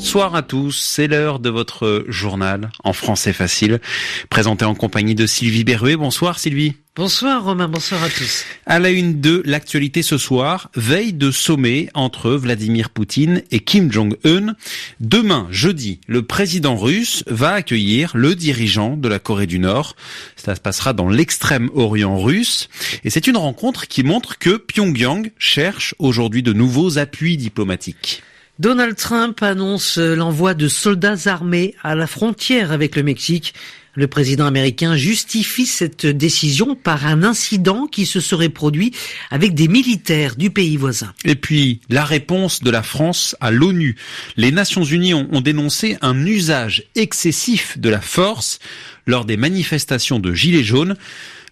Soir à tous, c'est l'heure de votre journal en français facile, présenté en compagnie de Sylvie Berruet. Bonsoir Sylvie. Bonsoir Romain, bonsoir à tous. À la une de l'actualité ce soir, veille de sommet entre Vladimir Poutine et Kim Jong-un. Demain, jeudi, le président russe va accueillir le dirigeant de la Corée du Nord. Ça se passera dans l'extrême-orient russe. Et c'est une rencontre qui montre que Pyongyang cherche aujourd'hui de nouveaux appuis diplomatiques. Donald Trump annonce l'envoi de soldats armés à la frontière avec le Mexique. Le président américain justifie cette décision par un incident qui se serait produit avec des militaires du pays voisin. Et puis, la réponse de la France à l'ONU. Les Nations Unies ont, ont, dénoncé un usage excessif de la force lors des manifestations de Gilets jaunes.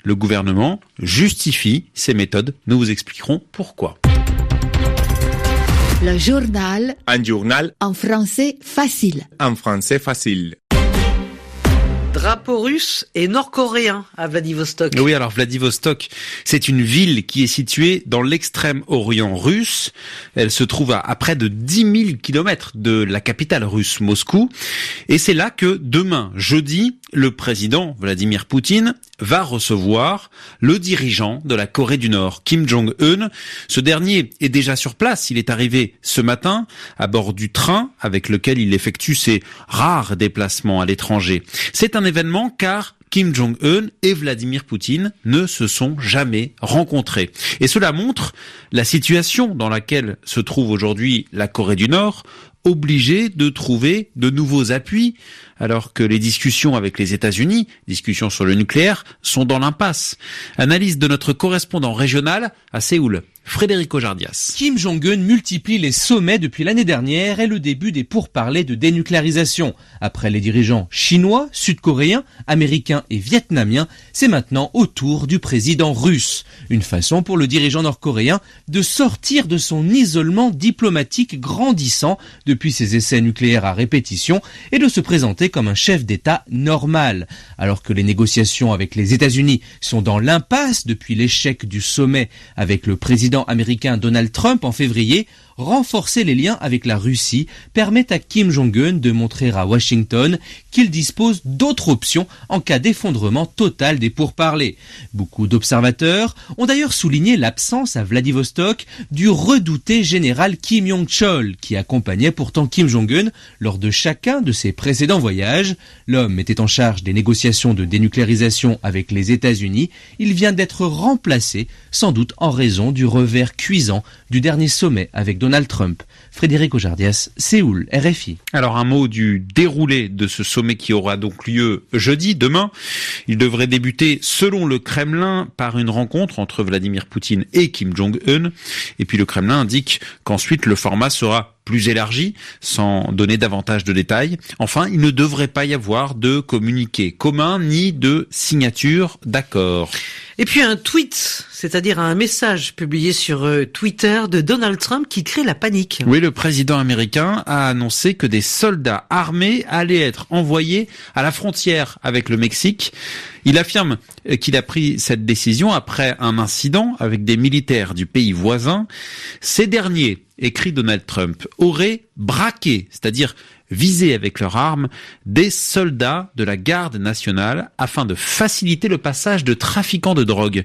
Le gouvernement justifie ces méthodes. Nous vous expliquerons pourquoi. Le journal. Un journal. En français facile. En français facile. Drapeau russe et nord-coréen à Vladivostok. Oui, alors Vladivostok, c'est une ville qui est située dans l'extrême orient russe. Elle se trouve à, à près de 10 000 kilomètres de la capitale russe, Moscou. Et c'est là que demain, jeudi, le président Vladimir Poutine va recevoir le dirigeant de la Corée du Nord, Kim Jong-un. Ce dernier est déjà sur place. Il est arrivé ce matin à bord du train avec lequel il effectue ses rares déplacements à l'étranger. C'est un événement car Kim Jong-un et Vladimir Poutine ne se sont jamais rencontrés. Et cela montre la situation dans laquelle se trouve aujourd'hui la Corée du Nord, obligée de trouver de nouveaux appuis alors que les discussions avec les États-Unis, discussions sur le nucléaire, sont dans l'impasse. Analyse de notre correspondant régional à Séoul. Frédéric Ojardias. Kim Jong-un multiplie les sommets depuis l'année dernière et le début des pourparlers de dénucléarisation. Après les dirigeants chinois, sud-coréens, américains et vietnamiens, c'est maintenant au tour du président russe. Une façon pour le dirigeant nord-coréen de sortir de son isolement diplomatique grandissant depuis ses essais nucléaires à répétition et de se présenter comme un chef d'État normal. Alors que les négociations avec les États-Unis sont dans l'impasse depuis l'échec du sommet avec le président américain Donald Trump en février, renforcer les liens avec la Russie permet à Kim Jong-un de montrer à Washington qu'il dispose d'autres options en cas d'effondrement total des pourparlers. Beaucoup d'observateurs ont d'ailleurs souligné l'absence à Vladivostok du redouté général Kim Yong-chol qui accompagnait pourtant Kim Jong-un lors de chacun de ses précédents voyages. L'homme était en charge des négociations de dénucléarisation avec les États-Unis. Il vient d'être remplacé, sans doute en raison du revers cuisant du dernier sommet avec Donald Trump. Frédéric Ojardias, Séoul, RFI. Alors un mot du déroulé de ce sommet qui aura donc lieu jeudi, demain. Il devrait débuter, selon le Kremlin, par une rencontre entre Vladimir Poutine et Kim Jong-un. Et puis le Kremlin indique qu'ensuite le format sera plus élargi, sans donner davantage de détails. Enfin, il ne devrait pas y avoir de communiqué commun ni de signature d'accord. Et puis un tweet, c'est-à-dire un message publié sur Twitter de Donald Trump qui crée la panique. Oui, le président américain a annoncé que des soldats armés allaient être envoyés à la frontière avec le Mexique. Il affirme qu'il a pris cette décision après un incident avec des militaires du pays voisin. Ces derniers, écrit Donald Trump, auraient braqué, c'est-à-dire visé avec leurs armes des soldats de la garde nationale afin de faciliter le passage de trafiquants de drogue.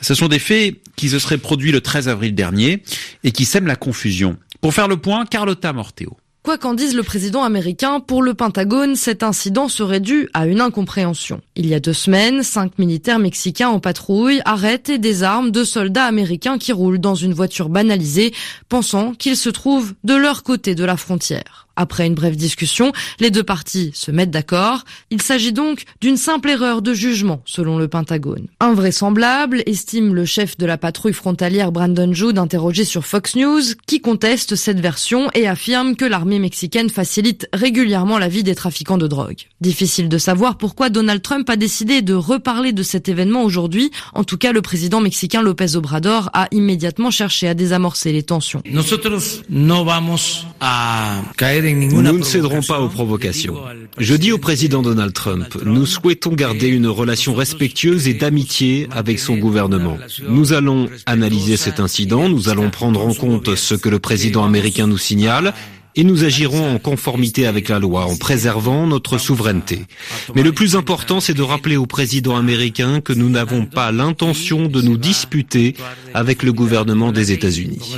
Ce sont des faits qui se seraient produits le 13 avril dernier et qui sèment la confusion. Pour faire le point, Carlotta Morteo. Quoi qu'en dise le président américain, pour le Pentagone, cet incident serait dû à une incompréhension. Il y a deux semaines, cinq militaires mexicains en patrouille arrêtent et désarment deux soldats américains qui roulent dans une voiture banalisée, pensant qu'ils se trouvent de leur côté de la frontière. Après une brève discussion, les deux parties se mettent d'accord. Il s'agit donc d'une simple erreur de jugement, selon le Pentagone. Invraisemblable, estime le chef de la patrouille frontalière Brandon Jude interrogé sur Fox News, qui conteste cette version et affirme que l'armée mexicaine facilite régulièrement la vie des trafiquants de drogue. Difficile de savoir pourquoi Donald Trump a décidé de reparler de cet événement aujourd'hui. En tout cas, le président mexicain López Obrador a immédiatement cherché à désamorcer les tensions. Nosotros no vamos a caer Nous ne céderons pas aux provocations. Je dis au président Donald Trump, nous souhaitons garder une relation respectueuse et d'amitié avec son gouvernement. Nous allons analyser cet incident, nous allons prendre en compte ce que le président américain nous signale et nous agirons en conformité avec la loi en préservant notre souveraineté. Mais le plus important, c'est de rappeler au président américain que nous n'avons pas l'intention de nous disputer avec le gouvernement des États-Unis.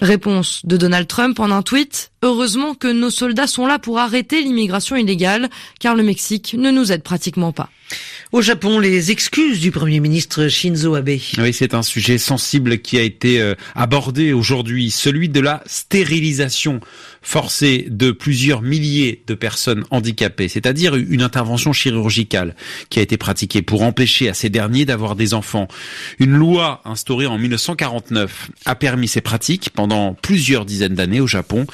Réponse de Donald Trump en un tweet. Heureusement que nos soldats sont là pour arrêter l'immigration illégale, car le Mexique ne nous aide pratiquement pas. Au Japon, les excuses du Premier ministre Shinzo Abe. Oui, c'est un sujet sensible qui a été euh, abordé aujourd'hui, celui de la stérilisation forcée de plusieurs milliers de personnes handicapées, c'est-à-dire une intervention chirurgicale qui a été pratiquée pour empêcher à ces derniers d'avoir des enfants. Une loi instaurée en 1949 a permis ces pratiques pendant plusieurs dizaines d'années au Japon.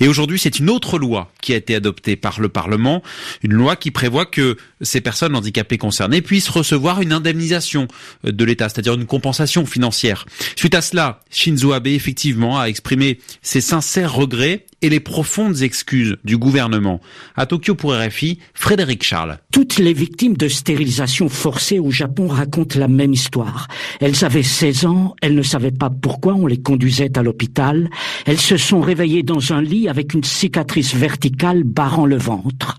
Et aujourd'hui, c'est une autre loi qui a été adoptée par le Parlement, une loi qui prévoit que ces personnes handicapées concernées puissent recevoir une indemnisation de l'État, c'est-à-dire une compensation financière. Suite à cela, Shinzo Abe effectivement a exprimé ses sincères regrets et les profondes excuses du gouvernement. À Tokyo pour RFI, Frédéric Charles. Toutes les victimes de stérilisation forcée au Japon racontent la même histoire. Elles avaient 16 ans, elles ne savaient pas pourquoi on les conduisait à l'hôpital. Elles se sont réveillées dans un lit avec une cicatrice verticale barrant le ventre.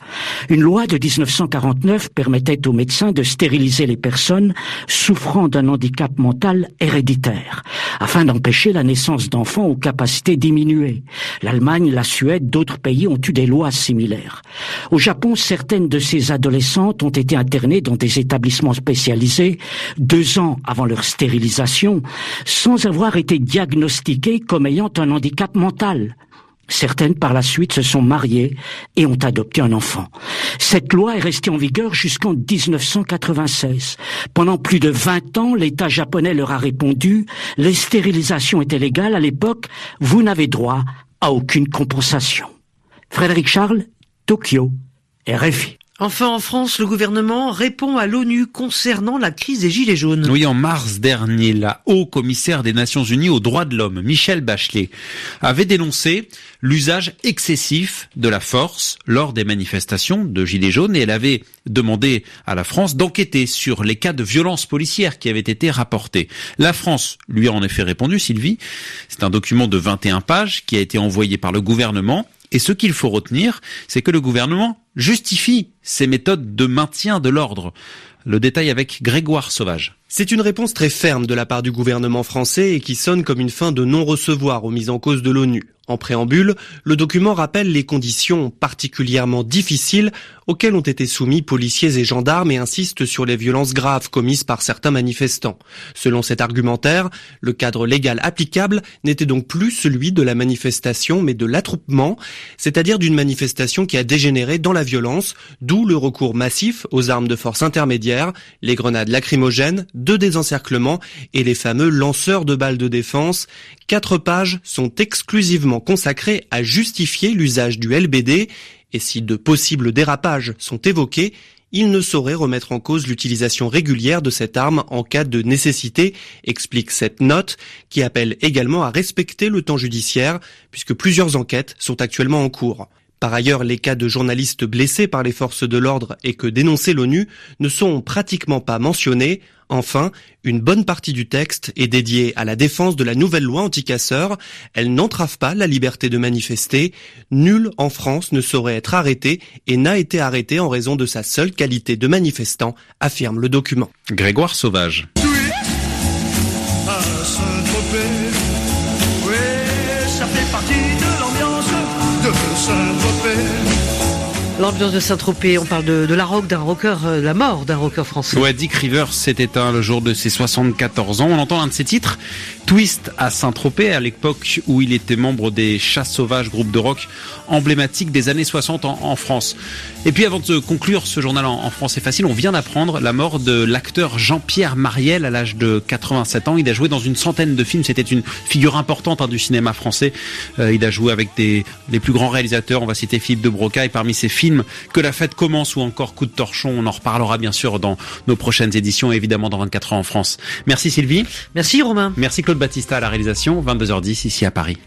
Une loi de 1949 permettait aux médecins de stériliser les personnes souffrant d'un handicap mental héréditaire, afin d'empêcher la naissance d'enfants aux capacités diminuées. L'Allemagne, la Suède, d'autres pays ont eu des lois similaires. Au Japon, certaines de ces adolescentes ont été internées dans des établissements spécialisés deux ans avant leur stérilisation, sans avoir été diagnostiquées comme ayant un handicap mental. Certaines par la suite se sont mariées et ont adopté un enfant. Cette loi est restée en vigueur jusqu'en 1996. Pendant plus de 20 ans, l'État japonais leur a répondu, les stérilisations étaient légales à l'époque, vous n'avez droit à aucune compensation. Frédéric Charles, Tokyo, RFI. Enfin, en France, le gouvernement répond à l'ONU concernant la crise des Gilets jaunes. Oui, en mars dernier, la haut-commissaire des Nations Unies aux droits de l'homme, Michel Bachelet, avait dénoncé l'usage excessif de la force lors des manifestations de Gilets jaunes et elle avait demandé à la France d'enquêter sur les cas de violence policière qui avaient été rapportés. La France lui a en effet répondu, Sylvie. C'est un document de 21 pages qui a été envoyé par le gouvernement et ce qu'il faut retenir, c'est que le gouvernement justifie ses méthodes de maintien de l'ordre. Le détail avec Grégoire Sauvage. C'est une réponse très ferme de la part du gouvernement français et qui sonne comme une fin de non-recevoir aux mises en cause de l'ONU. En préambule, le document rappelle les conditions particulièrement difficiles auxquelles ont été soumis policiers et gendarmes et insiste sur les violences graves commises par certains manifestants. Selon cet argumentaire, le cadre légal applicable n'était donc plus celui de la manifestation mais de l'attroupement, c'est-à-dire d'une manifestation qui a dégénéré dans la violence, d'où le recours massif aux armes de force intermédiaires, les grenades lacrymogènes, de désencerclement et les fameux lanceurs de balles de défense. Quatre pages sont exclusivement consacrées à justifier l'usage du LBD et si de possibles dérapages sont évoqués, il ne saurait remettre en cause l'utilisation régulière de cette arme en cas de nécessité, explique cette note, qui appelle également à respecter le temps judiciaire, puisque plusieurs enquêtes sont actuellement en cours. Par ailleurs, les cas de journalistes blessés par les forces de l'ordre et que dénonçait l'ONU ne sont pratiquement pas mentionnés. Enfin, une bonne partie du texte est dédiée à la défense de la nouvelle loi anti-casseurs. Elle n'entrave pas la liberté de manifester. Nul en France ne saurait être arrêté et n'a été arrêté en raison de sa seule qualité de manifestant, affirme le document. Grégoire Sauvage. L'ambiance de Saint-Tropez, on parle de, de la rock, d'un rocker, euh, la mort d'un rocker français. Ouais, Dick Rivers s'est éteint le jour de ses 74 ans. On entend un de ses titres, Twist à Saint-Tropez, à l'époque où il était membre des Chats Sauvages, groupe de rock emblématique des années 60 en, en France. Et puis avant de conclure ce journal en, en français facile, on vient d'apprendre la mort de l'acteur Jean-Pierre Mariel à l'âge de 87 ans. Il a joué dans une centaine de films. C'était une figure importante hein, du cinéma français. Euh, il a joué avec des, les plus grands réalisateurs. On va citer Philippe de Brocaille parmi ses films Que la fête commence ou encore Coup de torchon. On en reparlera bien sûr dans nos prochaines éditions, évidemment dans 24 heures en France. Merci Sylvie. Merci Romain. Merci Claude Battista à la réalisation. 22h10 ici à Paris.